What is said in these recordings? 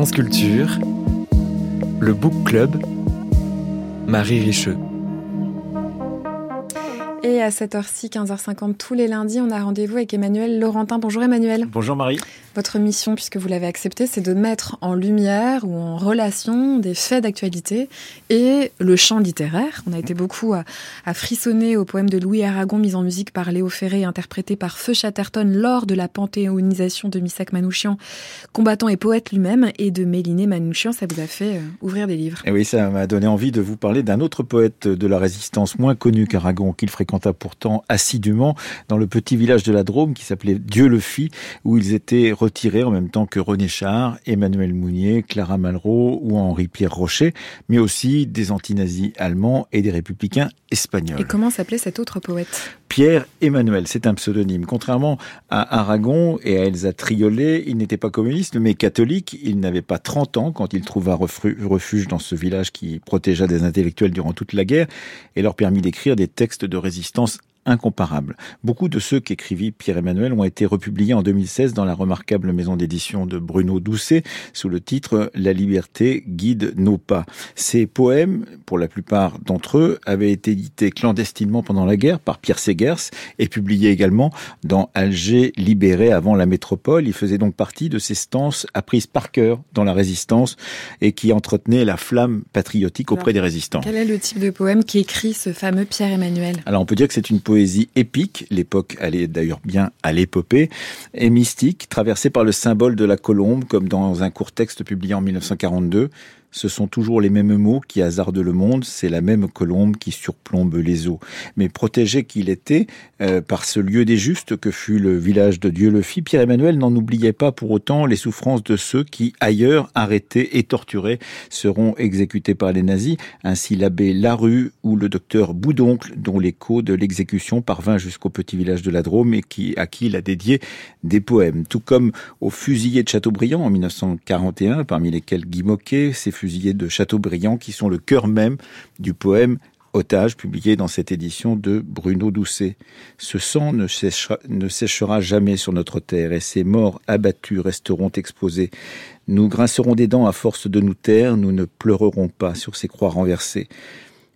France Culture, le Book Club, Marie Richeux. Et à cette heure-ci, 15h50, tous les lundis, on a rendez-vous avec Emmanuel Laurentin. Bonjour Emmanuel. Bonjour Marie. Votre mission, puisque vous l'avez accepté, c'est de mettre en lumière ou en relation des faits d'actualité et le chant littéraire. On a été beaucoup à, frissonner au poème de Louis Aragon, mis en musique par Léo Ferré, interprété par Feu Chatterton lors de la panthéonisation de Missak Manouchian, combattant et poète lui-même, et de Méliné Manouchian. Ça vous a fait euh, ouvrir des livres. Et oui, ça m'a donné envie de vous parler d'un autre poète de la résistance moins connu qu'Aragon, qu'il fréquenta pourtant assidûment dans le petit village de la Drôme qui s'appelait Dieu le fit, où ils étaient retirés en même temps que René Char, Emmanuel Mounier, Clara Malraux ou Henri-Pierre Rocher, mais aussi des antinazis allemands et des républicains espagnols. Et comment s'appelait cet autre poète? Pierre Emmanuel, c'est un pseudonyme. Contrairement à Aragon et à Elsa Triolet, il n'était pas communiste, mais catholique. Il n'avait pas 30 ans quand il trouva refuge dans ce village qui protégea des intellectuels durant toute la guerre et leur permit d'écrire des textes de résistance incomparable. Beaucoup de ceux qu'écrivit Pierre-Emmanuel ont été republiés en 2016 dans la remarquable maison d'édition de Bruno Doucet sous le titre La liberté guide nos pas. Ces poèmes, pour la plupart d'entre eux, avaient été édités clandestinement pendant la guerre par Pierre Segers et publiés également dans Alger libéré avant la métropole. Ils faisaient donc partie de ces stances apprises par cœur dans la résistance et qui entretenaient la flamme patriotique auprès des résistants. Quel est le type de poème qui écrit ce fameux Pierre-Emmanuel? Alors on peut dire que c'est une poésie épique, l'époque allait d'ailleurs bien à l'épopée, et mystique, traversée par le symbole de la colombe, comme dans un court texte publié en 1942 ce sont toujours les mêmes mots qui hasardent le monde, c'est la même colombe qui surplombe les eaux. Mais protégé qu'il était euh, par ce lieu des justes que fut le village de Dieu le fit, Pierre-Emmanuel n'en oubliait pas pour autant les souffrances de ceux qui, ailleurs, arrêtés et torturés, seront exécutés par les nazis, ainsi l'abbé Larue ou le docteur Boudoncle, dont l'écho de l'exécution parvint jusqu'au petit village de la Drôme et à qui il a dédié des poèmes. Tout comme aux fusillés de Châteaubriand en 1941, parmi lesquels Guy Moquet, fusillés de Chateaubriand, qui sont le cœur même du poème Otage, publié dans cette édition de Bruno Doucet. Ce sang ne séchera, ne séchera jamais sur notre terre, et ces morts abattus resteront exposés. Nous grincerons des dents à force de nous taire, nous ne pleurerons pas sur ces croix renversées.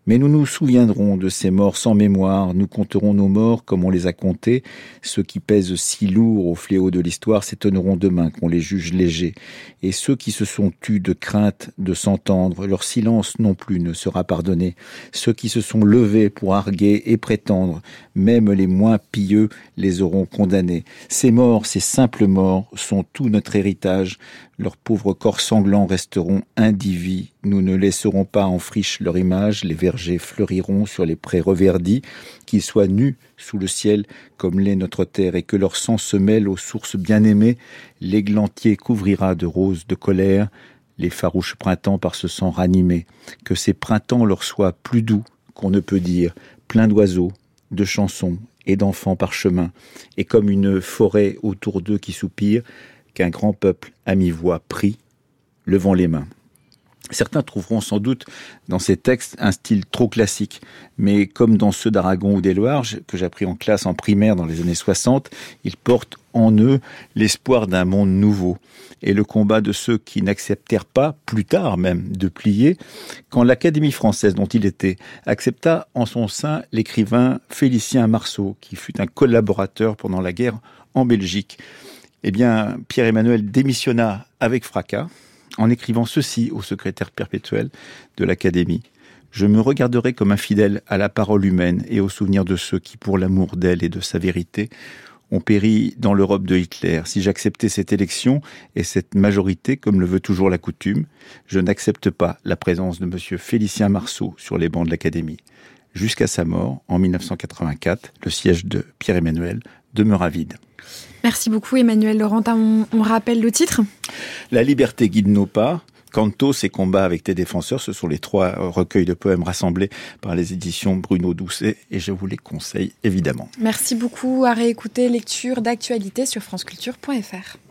Mais nous nous souviendrons de ces morts sans mémoire, nous compterons nos morts comme on les a comptés. Ceux qui pèsent si lourd au fléau de l'histoire s'étonneront demain qu'on les juge légers. Et ceux qui se sont tus de crainte de s'entendre, leur silence non plus ne sera pardonné. Ceux qui se sont levés pour arguer et prétendre, même les moins pieux les auront condamnés. Ces morts, ces simples morts, sont tout notre héritage. Leurs pauvres corps sanglants resteront indivis. Nous ne laisserons pas en friche leur image. Les vergers fleuriront sur les prés reverdis. Qu'ils soient nus sous le ciel comme l'est notre terre et que leur sang se mêle aux sources bien-aimées. L'églantier couvrira de roses de colère les farouches printemps par ce sang ranimé. Que ces printemps leur soient plus doux qu'on ne peut dire, pleins d'oiseaux, de chansons et d'enfants par chemin, et comme une forêt autour d'eux qui soupire, qu'un grand peuple à mi-voix prie, levant les mains. Certains trouveront sans doute dans ces textes un style trop classique, mais comme dans ceux d'Aragon ou des que j'ai appris en classe en primaire dans les années 60, ils portent en eux l'espoir d'un monde nouveau. Et le combat de ceux qui n'acceptèrent pas, plus tard même, de plier, quand l'Académie française dont il était accepta en son sein l'écrivain Félicien Marceau, qui fut un collaborateur pendant la guerre en Belgique. Eh bien, Pierre-Emmanuel démissionna avec fracas en écrivant ceci au secrétaire perpétuel de l'Académie. Je me regarderai comme un fidèle à la parole humaine et au souvenir de ceux qui, pour l'amour d'elle et de sa vérité, ont péri dans l'Europe de Hitler. Si j'acceptais cette élection et cette majorité, comme le veut toujours la coutume, je n'accepte pas la présence de M. Félicien Marceau sur les bancs de l'Académie. Jusqu'à sa mort, en 1984, le siège de Pierre-Emmanuel demeura vide. Merci beaucoup Emmanuel Laurentin. On, rappelle le titre La liberté guide nos pas. Cantos et combats avec tes défenseurs, ce sont les trois recueils de poèmes rassemblés par les éditions Bruno Doucet et je vous les conseille évidemment. Merci beaucoup à réécouter lecture d'actualité sur franceculture.fr.